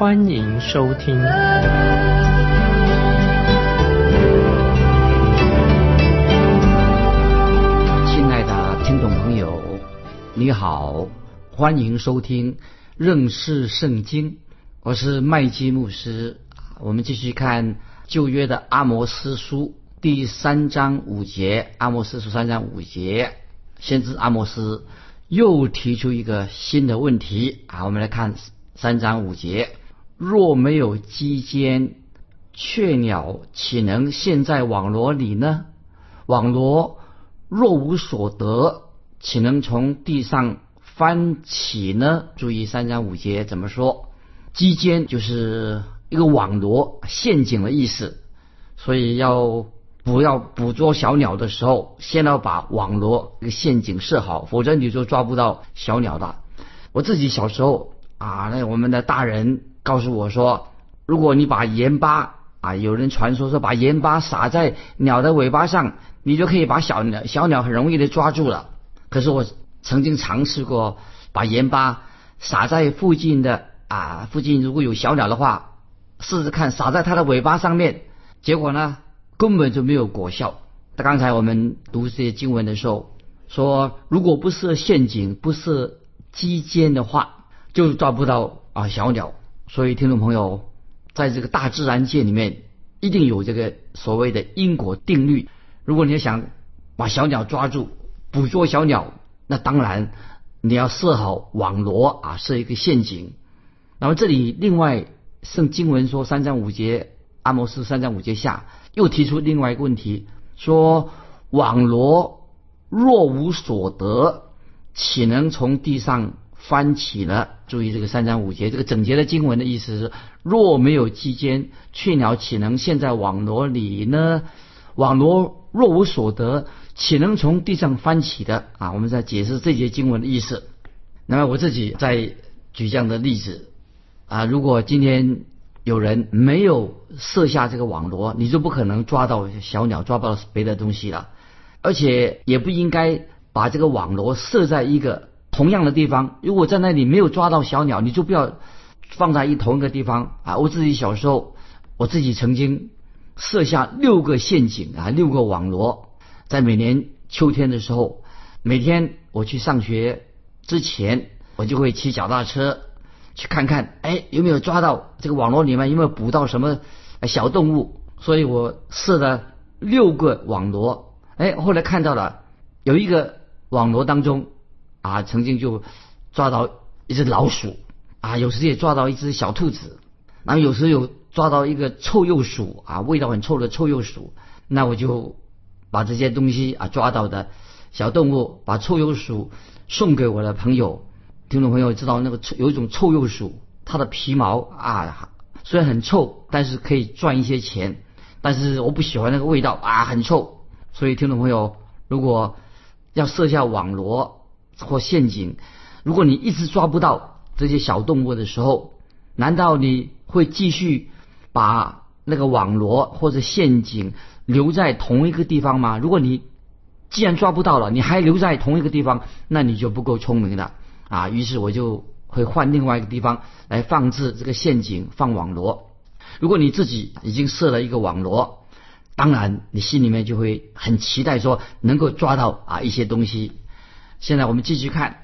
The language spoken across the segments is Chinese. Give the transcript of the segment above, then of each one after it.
欢迎收听。亲爱的听众朋友，你好，欢迎收听认识圣经，我是麦基牧师。我们继续看旧约的阿摩斯书。第三章五节，阿摩斯书三章五节，先知阿摩斯又提出一个新的问题啊！我们来看三章五节：若没有鸡尖，雀鸟岂能陷在网罗里呢？网罗若无所得，岂能从地上翻起呢？注意三章五节怎么说？鸡尖就是一个网罗、陷阱的意思，所以要。不要捕捉小鸟的时候，先要把网罗、这个陷阱设好，否则你就抓不到小鸟的。我自己小时候啊，那我们的大人告诉我说，如果你把盐巴啊，有人传说说把盐巴撒在鸟的尾巴上，你就可以把小鸟小鸟很容易的抓住了。可是我曾经尝试过把盐巴撒在附近的啊附近，如果有小鸟的话，试试看撒在它的尾巴上面，结果呢？根本就没有果效。刚才我们读这些经文的时候说，如果不设陷阱、不设机尖的话，就抓不到啊小鸟。所以听众朋友，在这个大自然界里面，一定有这个所谓的因果定律。如果你要想把小鸟抓住、捕捉小鸟，那当然你要设好网罗啊，设一个陷阱。然后这里另外圣经文说三章五节，阿摩斯三章五节下。又提出另外一个问题，说网罗若无所得，岂能从地上翻起了？注意这个三章五节，这个整节的经文的意思是：若没有基间，雀鸟岂能陷在网罗里呢？网罗若无所得，岂能从地上翻起的？啊，我们在解释这节经文的意思。那么我自己在举这样的例子啊，如果今天。有人没有设下这个网罗，你就不可能抓到小鸟，抓不到别的东西了。而且也不应该把这个网罗设在一个同样的地方。如果在那里没有抓到小鸟，你就不要放在一同一个地方啊！我自己小时候，我自己曾经设下六个陷阱啊，六个网罗，在每年秋天的时候，每天我去上学之前，我就会骑脚踏车。去看看，哎，有没有抓到这个网络里面有没有捕到什么小动物？所以我设了六个网罗，哎，后来看到了有一个网罗当中啊，曾经就抓到一只老鼠啊，有时也抓到一只小兔子，然后有时有抓到一个臭鼬鼠啊，味道很臭的臭鼬鼠。那我就把这些东西啊抓到的小动物，把臭鼬鼠送给我的朋友。听众朋友知道那个臭有一种臭鼬鼠，它的皮毛啊虽然很臭，但是可以赚一些钱。但是我不喜欢那个味道啊，很臭。所以听众朋友，如果要设下网罗或陷阱，如果你一直抓不到这些小动物的时候，难道你会继续把那个网罗或者陷阱留在同一个地方吗？如果你既然抓不到了，你还留在同一个地方，那你就不够聪明了。啊，于是我就会换另外一个地方来放置这个陷阱，放网罗。如果你自己已经设了一个网罗，当然你心里面就会很期待说能够抓到啊一些东西。现在我们继续看《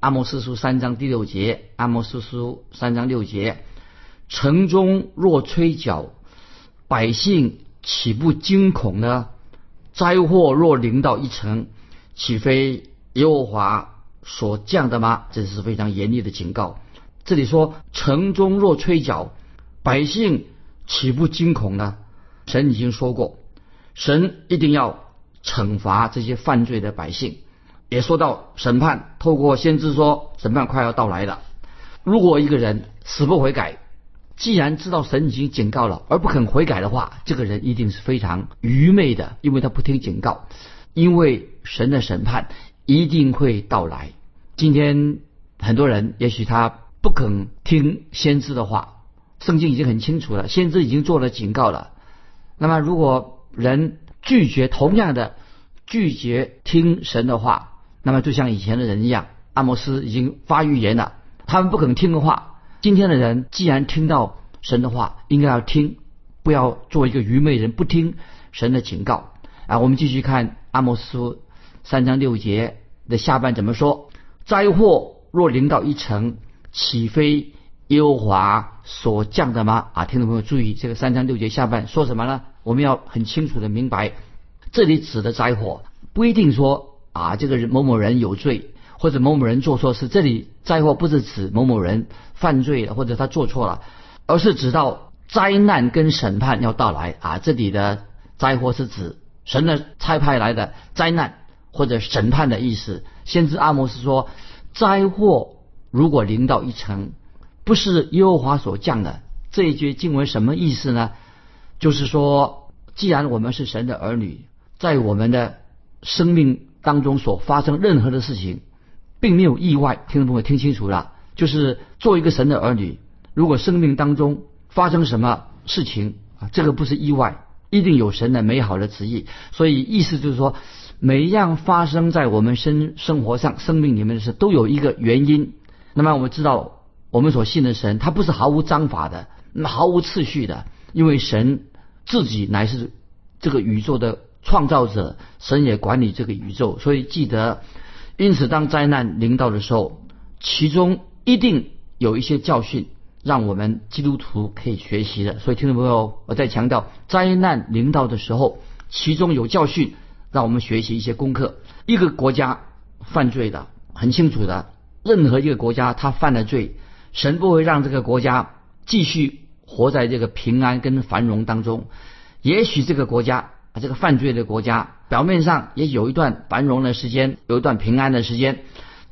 阿摩斯书》三章第六节，《阿摩斯书》三章六节：城中若吹角，百姓岂不惊恐呢？灾祸若临到一城，岂非耶和华？所降的吗？这是非常严厉的警告。这里说城中若吹角，百姓岂不惊恐呢？神已经说过，神一定要惩罚这些犯罪的百姓。也说到审判，透过先知说审判快要到来了。如果一个人死不悔改，既然知道神已经警告了，而不肯悔改的话，这个人一定是非常愚昧的，因为他不听警告。因为神的审判一定会到来。今天很多人也许他不肯听先知的话，圣经已经很清楚了，先知已经做了警告了。那么如果人拒绝同样的拒绝听神的话，那么就像以前的人一样，阿摩斯已经发预言了，他们不肯听的话。今天的人既然听到神的话，应该要听，不要做一个愚昧人，不听神的警告啊！我们继续看阿摩斯三章六节的下半怎么说：灾祸若临到一城，岂非耶和华所降的吗？啊，听众朋友注意，这个三章六节下半说什么呢？我们要很清楚的明白，这里指的灾祸不一定说啊，这个人某某人有罪。或者某某人做错事，这里灾祸不是指某某人犯罪了，或者他做错了，而是指到灾难跟审判要到来啊！这里的灾祸是指神的差派来的灾难或者审判的意思。先知阿摩斯说，灾祸如果临到一城，不是耶和华所降的。这一句经文什么意思呢？就是说，既然我们是神的儿女，在我们的生命当中所发生任何的事情。并没有意外，听众朋友听清楚了，就是做一个神的儿女，如果生命当中发生什么事情啊，这个不是意外，一定有神的美好的旨意。所以意思就是说，每一样发生在我们生生活上、生命里面的事，都有一个原因。那么我们知道，我们所信的神，他不是毫无章法的，毫无次序的，因为神自己乃是这个宇宙的创造者，神也管理这个宇宙，所以记得。因此，当灾难临到的时候，其中一定有一些教训，让我们基督徒可以学习的。所以，听众朋友，我再强调，灾难临到的时候，其中有教训，让我们学习一些功课。一个国家犯罪的很清楚的，任何一个国家他犯了罪，神不会让这个国家继续活在这个平安跟繁荣当中。也许这个国家。这个犯罪的国家表面上也有一段繁荣的时间，有一段平安的时间，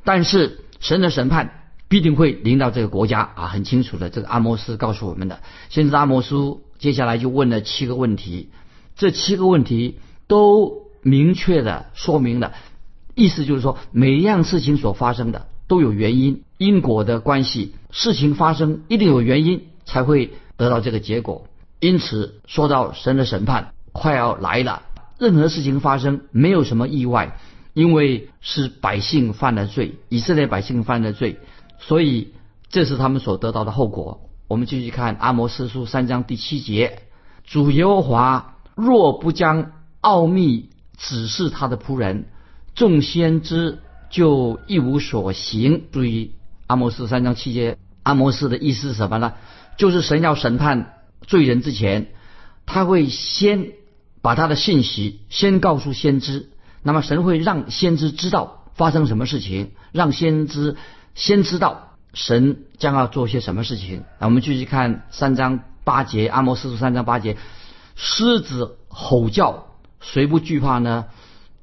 但是神的审判必定会临到这个国家啊，很清楚的。这个阿摩斯告诉我们的，先知阿摩斯接下来就问了七个问题，这七个问题都明确的说明了，意思就是说，每一样事情所发生的都有原因，因果的关系，事情发生一定有原因才会得到这个结果。因此说到神的审判。快要来了，任何事情发生没有什么意外，因为是百姓犯了罪，以色列百姓犯了罪，所以这是他们所得到的后果。我们继续看阿摩斯书三章第七节：主耶和华若不将奥秘指示他的仆人，众先知就一无所行。注意阿摩斯三章七节，阿摩斯的意思是什么呢？就是神要审判罪人之前，他会先。把他的信息先告诉先知，那么神会让先知知道发生什么事情，让先知先知道神将要做些什么事情。那我们继续看三章八节，阿摩斯书三章八节，狮子吼叫，谁不惧怕呢？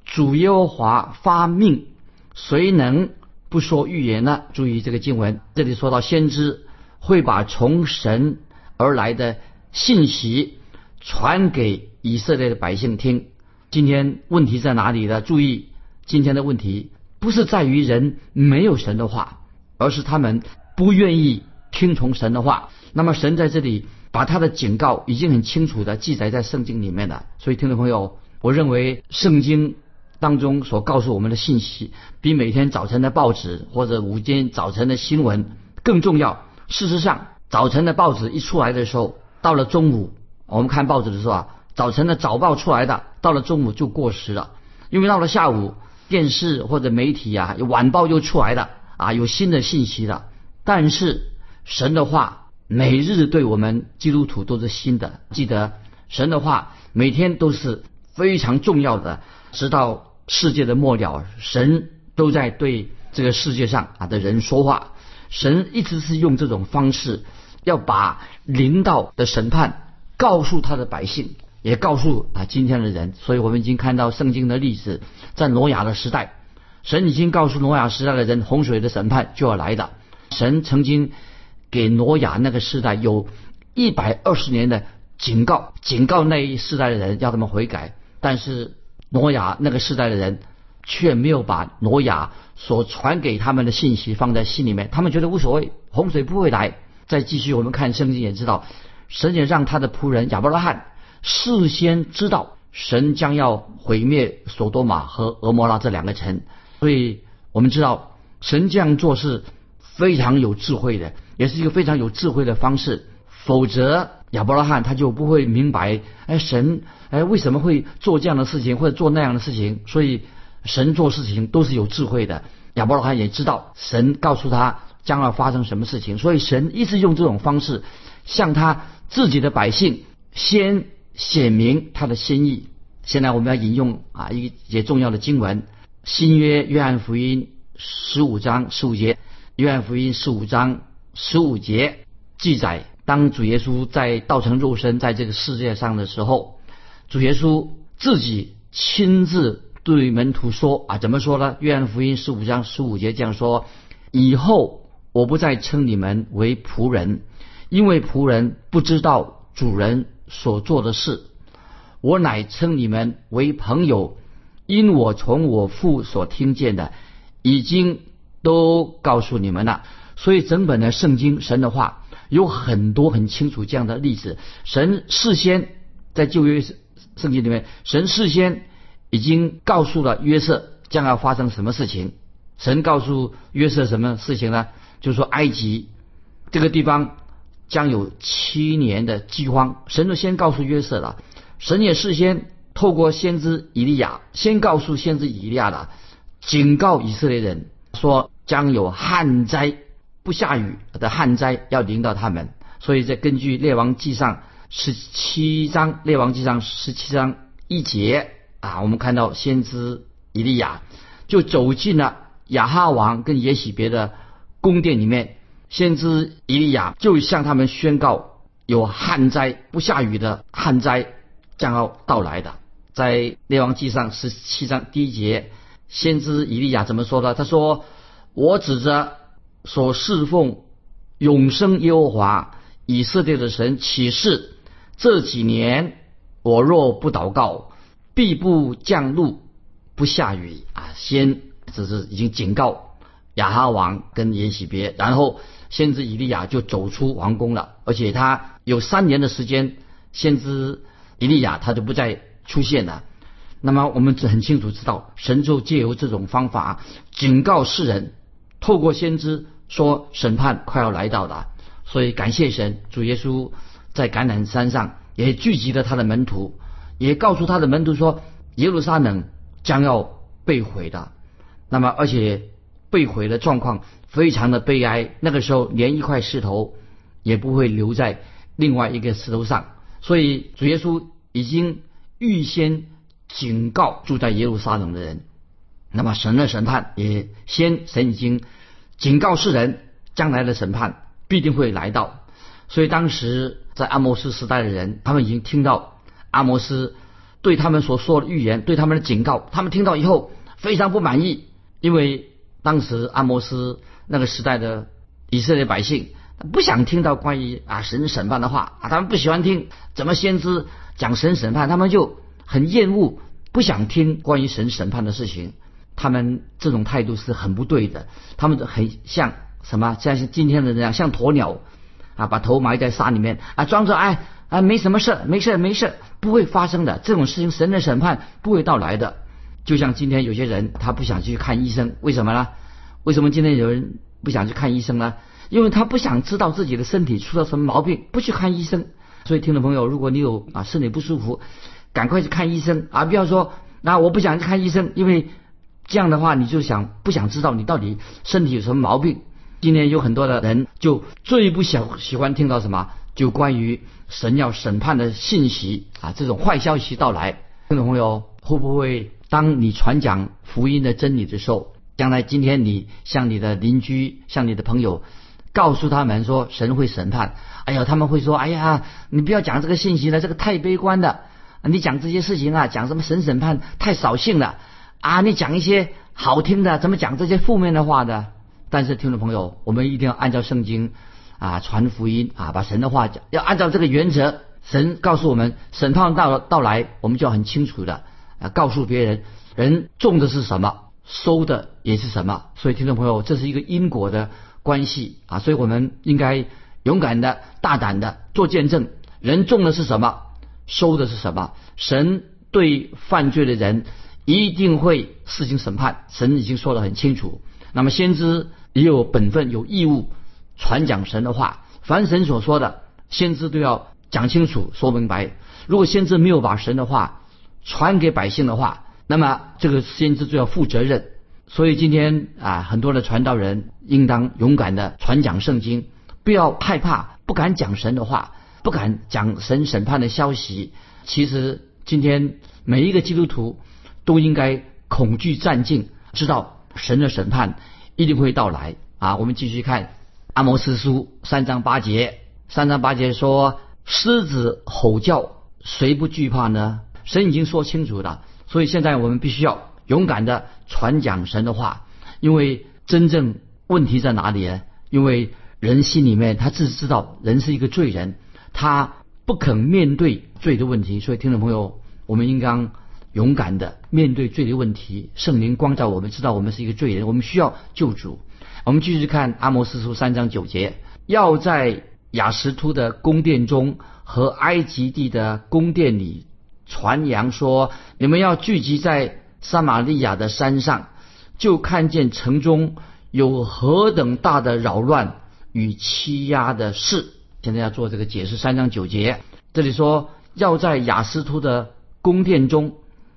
主耶和华发命，谁能不说预言呢？注意这个经文，这里说到先知会把从神而来的信息传给。以色列的百姓听，今天问题在哪里呢？注意，今天的问题不是在于人没有神的话，而是他们不愿意听从神的话。那么神在这里把他的警告已经很清楚的记载在圣经里面了。所以，听众朋友，我认为圣经当中所告诉我们的信息，比每天早晨的报纸或者午间早晨的新闻更重要。事实上，早晨的报纸一出来的时候，到了中午，我们看报纸的时候啊。早晨的早报出来的，到了中午就过时了，因为到了下午，电视或者媒体啊，晚报就出来了啊，有新的信息了。但是神的话每日对我们基督徒都是新的，记得神的话每天都是非常重要的，直到世界的末了，神都在对这个世界上啊的人说话。神一直是用这种方式，要把领导的审判告诉他的百姓。也告诉啊今天的人，所以我们已经看到圣经的例子，在挪亚的时代，神已经告诉挪亚时代的人，洪水的审判就要来的。神曾经给挪亚那个时代有一百二十年的警告，警告那一世代的人，要他们悔改。但是挪亚那个世代的人却没有把挪亚所传给他们的信息放在心里面，他们觉得无所谓，洪水不会来。再继续，我们看圣经也知道，神也让他的仆人亚伯拉罕事先知道神将要毁灭索多玛和俄摩拉这两个城，所以我们知道神这样做是非常有智慧的，也是一个非常有智慧的方式。否则亚伯拉罕他就不会明白，哎，神哎为什么会做这样的事情或者做那样的事情？所以神做事情都是有智慧的。亚伯拉罕也知道神告诉他。将要发生什么事情？所以神一直用这种方式向他自己的百姓先显明他的心意。现在我们要引用啊一节重要的经文，《新约约翰福音》十五章十五节，《约翰福音》十五章十五节记载，当主耶稣在道成肉身在这个世界上的时候，主耶稣自己亲自对门徒说啊，怎么说呢？《约翰福音》十五章十五节这样说：以后。我不再称你们为仆人，因为仆人不知道主人所做的事。我乃称你们为朋友，因我从我父所听见的，已经都告诉你们了。所以整本的圣经神的话有很多很清楚这样的例子。神事先在旧约圣经里面，神事先已经告诉了约瑟将要发生什么事情。神告诉约瑟什么事情呢？就说，埃及这个地方将有七年的饥荒，神就先告诉约瑟了。神也事先透过先知以利亚，先告诉先知以利亚了，警告以色列人说将有旱灾，不下雨的旱灾要临到他们。所以，在根据列王记上十七章，列王记上十七章一节啊，我们看到先知以利亚就走进了亚哈王跟耶喜别的。宫殿里面，先知以利亚就向他们宣告有旱灾，不下雨的旱灾将要到来的。在列王记上十七章第一节，先知以利亚怎么说的？他说：“我指着所侍奉永生耶和华以色列的神起誓，这几年我若不祷告，必不降露，不下雨啊！先只是已经警告。”亚哈王跟耶喜别，然后先知以利亚就走出王宫了，而且他有三年的时间，先知以利亚他就不再出现了。那么我们只很清楚知道，神就借由这种方法警告世人，透过先知说审判快要来到了。所以感谢神，主耶稣在橄榄山上也聚集了他的门徒，也告诉他的门徒说耶路撒冷将要被毁的。那么而且。被毁的状况非常的悲哀，那个时候连一块石头也不会留在另外一个石头上，所以主耶稣已经预先警告住在耶路撒冷的人。那么神的审判也先神已经警告世人，将来的审判必定会来到。所以当时在阿摩斯时代的人，他们已经听到阿摩斯对他们所说的预言，对他们的警告，他们听到以后非常不满意，因为。当时阿摩斯那个时代的以色列百姓不想听到关于啊神审判的话啊，他们不喜欢听怎么先知讲神审判，他们就很厌恶，不想听关于神审判的事情。他们这种态度是很不对的，他们很像什么？像今天的这样，像鸵鸟啊，把头埋在沙里面啊，装着哎啊没什么事，没事没事，不会发生的这种事情，神的审判不会到来的。就像今天有些人他不想去看医生，为什么呢？为什么今天有人不想去看医生呢？因为他不想知道自己的身体出了什么毛病，不去看医生。所以听众朋友，如果你有啊身体不舒服，赶快去看医生啊！不要说那我不想去看医生，因为这样的话你就想不想知道你到底身体有什么毛病？今天有很多的人就最不想喜欢听到什么，就关于神要审判的信息啊，这种坏消息到来。听众朋友会不会？当你传讲福音的真理的时候，将来今天你向你的邻居、向你的朋友告诉他们说神会审判，哎呀，他们会说，哎呀，你不要讲这个信息了，这个太悲观的。你讲这些事情啊，讲什么神审判太扫兴了啊！你讲一些好听的，怎么讲这些负面的话的？但是听众朋友，我们一定要按照圣经啊传福音啊，把神的话讲，要按照这个原则。神告诉我们，审判到到来，我们就要很清楚的啊告诉别人，人种的是什么，收的也是什么。所以听众朋友，这是一个因果的关系啊，所以我们应该勇敢的、大胆的做见证。人种的是什么，收的是什么。神对犯罪的人一定会施行审判，神已经说得很清楚。那么先知也有本分、有义务传讲神的话，凡神所说的，先知都要。讲清楚，说明白。如果先知没有把神的话传给百姓的话，那么这个先知就要负责任。所以今天啊，很多的传道人应当勇敢的传讲圣经，不要害怕，不敢讲神的话，不敢讲神审判的消息。其实今天每一个基督徒都应该恐惧战兢，知道神的审判一定会到来啊。我们继续看阿摩斯书三章八节，三章八节说。狮子吼叫，谁不惧怕呢？神已经说清楚了，所以现在我们必须要勇敢的传讲神的话，因为真正问题在哪里呢？因为人心里面他自知道人是一个罪人，他不肯面对罪的问题，所以听众朋友，我们应当勇敢的面对罪的问题。圣灵光照我们，知道我们是一个罪人，我们需要救主。我们继续看阿摩斯书三章九节，要在。雅什突的宫殿中和埃及地的宫殿里传扬说：“你们要聚集在撒玛利亚的山上，就看见城中有何等大的扰乱与欺压的事。”现在要做这个解释，三章九节，这里说要在雅斯突的宫殿中。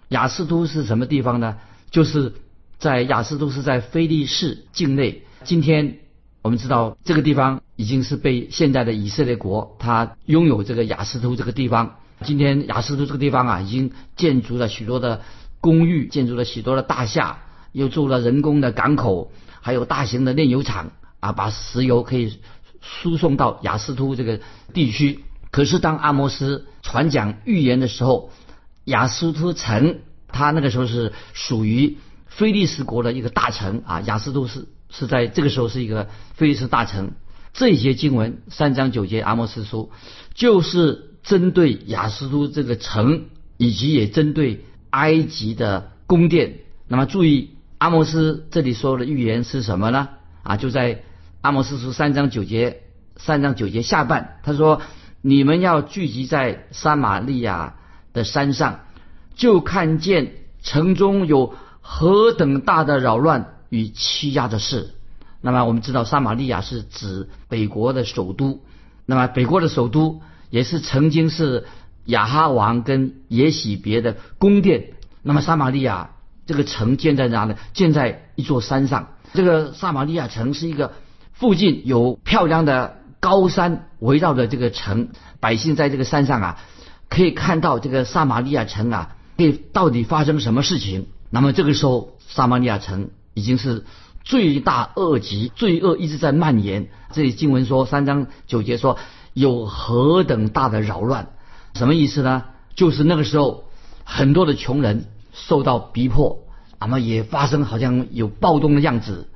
雅斯突是什么地方呢？就是在雅斯突是在菲利士境内。今天。我们知道这个地方已经是被现在的以色列国，它拥有这个雅斯图这个地方。今天雅斯图这个地方啊，已经建筑了许多的公寓，建筑了许多的大厦，又做了人工的港口，还有大型的炼油厂啊，把石油可以输送到雅斯图这个地区。可是当阿摩斯传讲预言的时候，雅斯图城，它那个时候是属于菲利斯国的一个大城啊，雅斯图是。是在这个时候是一个菲利斯大城。这些经文三章九节阿莫斯书，就是针对雅斯都这个城，以及也针对埃及的宫殿。那么注意，阿莫斯这里说的预言是什么呢？啊，就在阿莫斯书三章九节，三章九节下半，他说：“你们要聚集在撒玛利亚的山上，就看见城中有何等大的扰乱。”与欺压的事，那么我们知道撒玛利亚是指北国的首都，那么北国的首都也是曾经是亚哈王跟耶喜别的宫殿。那么撒玛利亚这个城建在哪里？建在一座山上。这个撒玛利亚城是一个附近有漂亮的高山围绕着这个城，百姓在这个山上啊，可以看到这个撒玛利亚城啊，可到底发生什么事情。那么这个时候撒玛利亚城。已经是罪大恶极，罪恶一直在蔓延。这里经文说三章九节说有何等大的扰乱，什么意思呢？就是那个时候很多的穷人受到逼迫，那么也发生好像有暴动的样子。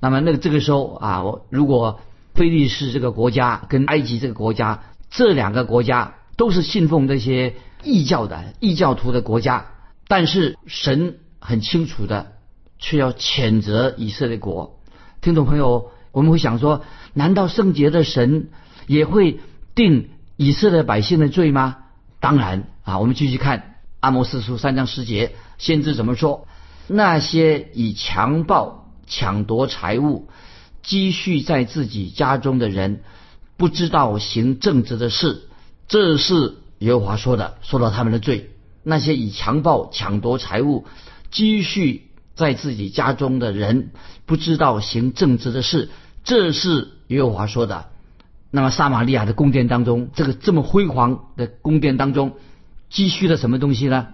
那么那个这个时候啊，我如果菲利士这个国家跟埃及这个国家这两个国家都是信奉这些异教的异教徒的国家，但是神很清楚的。却要谴责以色列国，听众朋友，我们会想说：难道圣洁的神也会定以色列百姓的罪吗？当然啊！我们继续看阿摩斯书三章十节，先知怎么说？那些以强暴、抢夺财物、积蓄在自己家中的人，不知道行正直的事，这是耶和华说的，说到他们的罪。那些以强暴、抢夺财物、积蓄。在自己家中的人不知道行正直的事，这是耶和华说的。那么撒玛利亚的宫殿当中，这个这么辉煌的宫殿当中，积蓄了什么东西呢？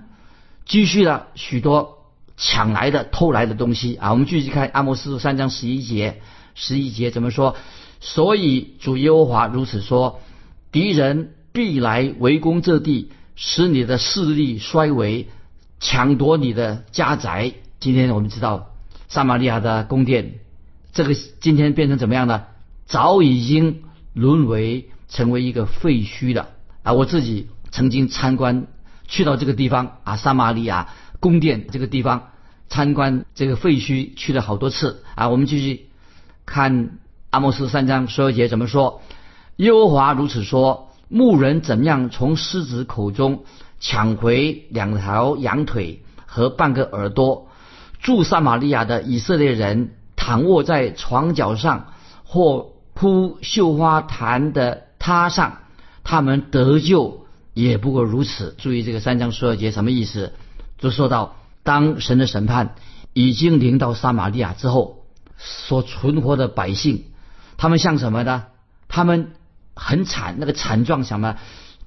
积蓄了许多抢来的、偷来的东西啊！我们继续看阿摩斯三章十一节，十一节怎么说？所以主耶和华如此说：敌人必来围攻这地，使你的势力衰微，抢夺你的家宅。今天我们知道，撒玛利亚的宫殿，这个今天变成怎么样呢？早已经沦为成为一个废墟了啊！我自己曾经参观去到这个地方啊，撒玛利亚宫殿这个地方参观这个废墟去了好多次啊。我们继续看阿莫斯三章十二节怎么说？耶和华如此说：牧人怎样从狮子口中抢回两条羊腿和半个耳朵？住撒玛利亚的以色列人躺卧在床脚上，或铺绣花毯的榻上，他们得救也不过如此。注意这个三章十二节什么意思？就说到当神的审判已经临到撒玛利亚之后，所存活的百姓，他们像什么呢？他们很惨，那个惨状什么？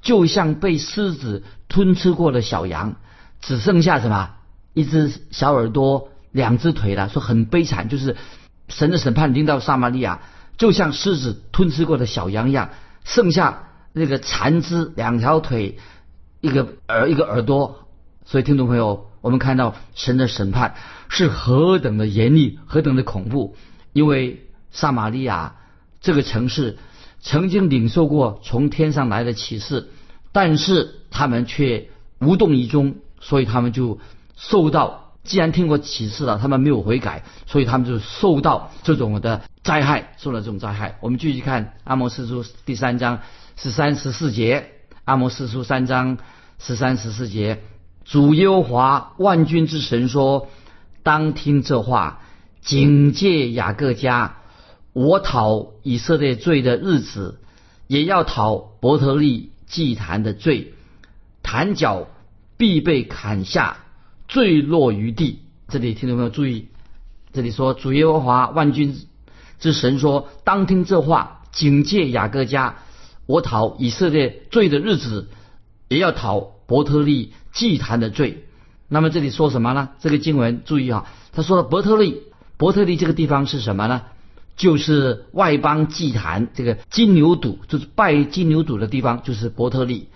就像被狮子吞吃过的小羊，只剩下什么？一只小耳朵，两只腿了，说很悲惨，就是神的审判临到撒玛利亚，就像狮子吞吃过的小羊一样，剩下那个残肢，两条腿，一个耳，一个耳朵。所以听众朋友，我们看到神的审判是何等的严厉，何等的恐怖，因为撒玛利亚这个城市曾经领受过从天上来的启示，但是他们却无动于衷，所以他们就。受到，既然听过启示了，他们没有悔改，所以他们就受到这种的灾害，受了这种灾害。我们继续看阿摩斯书第三章十三十四节，阿摩斯书三章十三十四节，主耶和华万军之神说：“当听这话，警戒雅各家，我讨以色列罪的日子，也要讨伯特利祭坛的罪，坛角必被砍下。”坠落于地。这里听众朋友注意，这里说主耶和华万军之神说：“当听这话，警戒雅各家，我讨以色列罪的日子，也要讨伯特利祭坛的罪。”那么这里说什么呢？这个经文注意啊，他说的伯特利，伯特利这个地方是什么呢？就是外邦祭坛这个金牛犊，就是拜金牛犊的地方，就是伯特利。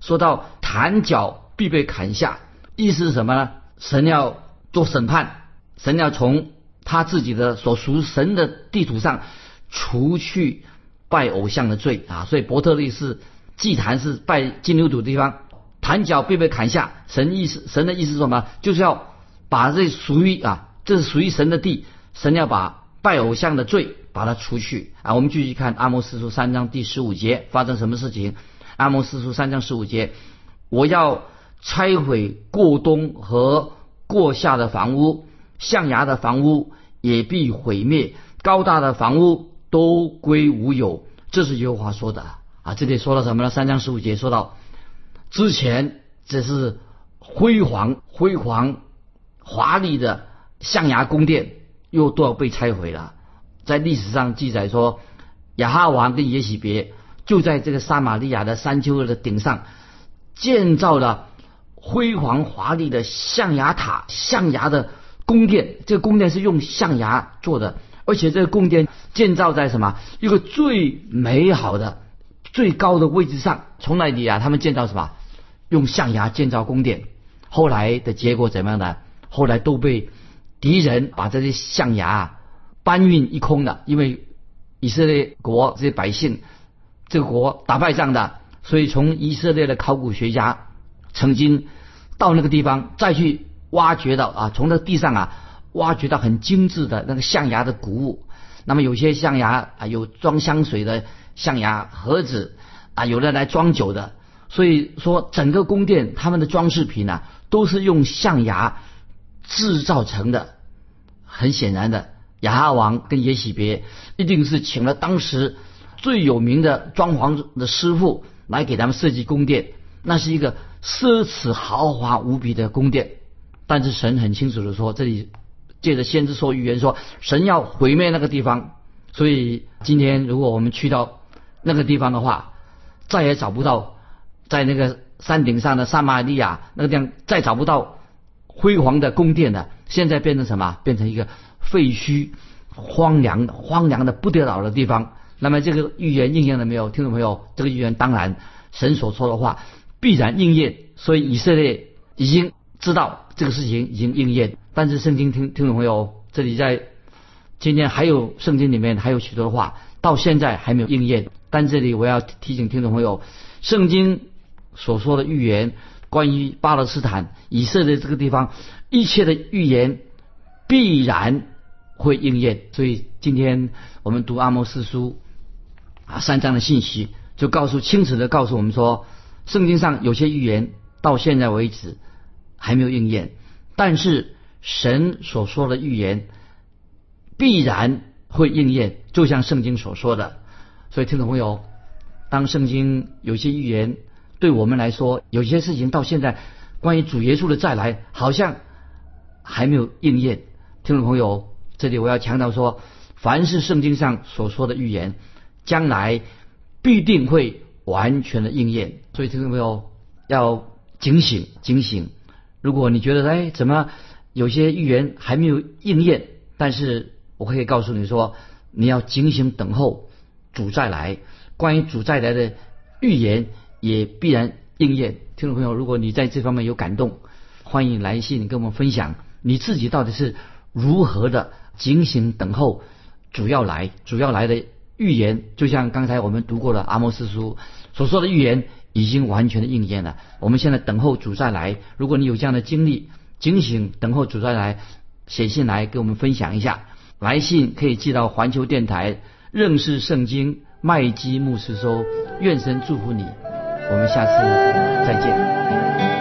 说到坛角必被砍下。意思是什么呢？神要做审判，神要从他自己的所属神的地图上除去拜偶像的罪啊！所以伯特利是祭坛是拜金牛犊的地方，坛脚必被砍下。神意思，神的意思是什么？就是要把这属于啊，这是属于神的地，神要把拜偶像的罪把它除去啊！我们继续看阿摩斯书三章第十五节发生什么事情？阿摩斯书三章十五节，我要。拆毁过冬和过夏的房屋，象牙的房屋也必毁灭，高大的房屋都归无有。这是耶和华说的啊！这里说到什么呢？三章十五节说到，之前这是辉煌、辉煌、华丽的象牙宫殿，又都要被拆毁了。在历史上记载说，亚哈王跟耶喜别就在这个撒玛利亚的山丘的顶上建造了。辉煌华丽的象牙塔、象牙的宫殿，这个宫殿是用象牙做的，而且这个宫殿建造在什么一个最美好的、最高的位置上？从那里啊，他们建造什么？用象牙建造宫殿。后来的结果怎么样呢？后来都被敌人把这些象牙搬运一空了，因为以色列国这些百姓，这个国打败仗的，所以从以色列的考古学家曾经。到那个地方再去挖掘到啊，从那地上啊挖掘到很精致的那个象牙的古物。那么有些象牙啊有装香水的象牙盒子啊，有的来装酒的。所以说整个宫殿他们的装饰品呢都是用象牙制造成的。很显然的，亚哈王跟耶喜别一定是请了当时最有名的装潢的师傅来给他们设计宫殿。那是一个。奢侈豪华无比的宫殿，但是神很清楚的说，这里借着先知说预言说，神要毁灭那个地方。所以今天如果我们去到那个地方的话，再也找不到在那个山顶上的撒玛利亚那个地方再找不到辉煌的宫殿了。现在变成什么？变成一个废墟、荒凉、荒凉的不得了的地方。那么这个预言应验了没有？听众朋友，这个预言当然神所说的话。必然应验，所以以色列已经知道这个事情已经应验。但是圣经听听众朋友，这里在今天还有圣经里面还有许多话，到现在还没有应验。但这里我要提醒听众朋友，圣经所说的预言，关于巴勒斯坦、以色列这个地方一切的预言，必然会应验。所以今天我们读阿摩斯书啊三章的信息，就告诉清楚的告诉我们说，圣经上有些预言到现在为止还没有应验，但是神所说的预言必然会应验，就像圣经所说的。所以，听众朋友，当圣经有些预言对我们来说，有些事情到现在关于主耶稣的再来，好像还没有应验。听众朋友，这里我要强调说，凡是圣经上所说的预言，将来必定会完全的应验。所以，听众朋友要警醒，警醒。如果你觉得哎，怎么有些预言还没有应验，但是我可以告诉你说，你要警醒等候。主再来，关于主再来的预言也必然应验。听众朋友，如果你在这方面有感动，欢迎来信跟我们分享你自己到底是如何的警醒等候主要来，主要来的预言，就像刚才我们读过的阿摩斯书所说的预言，已经完全的应验了。我们现在等候主再来，如果你有这样的经历，警醒等候主再来，写信来给我们分享一下。来信可以寄到环球电台。认识圣经，麦基牧师说：“愿神祝福你，我们下次再见。”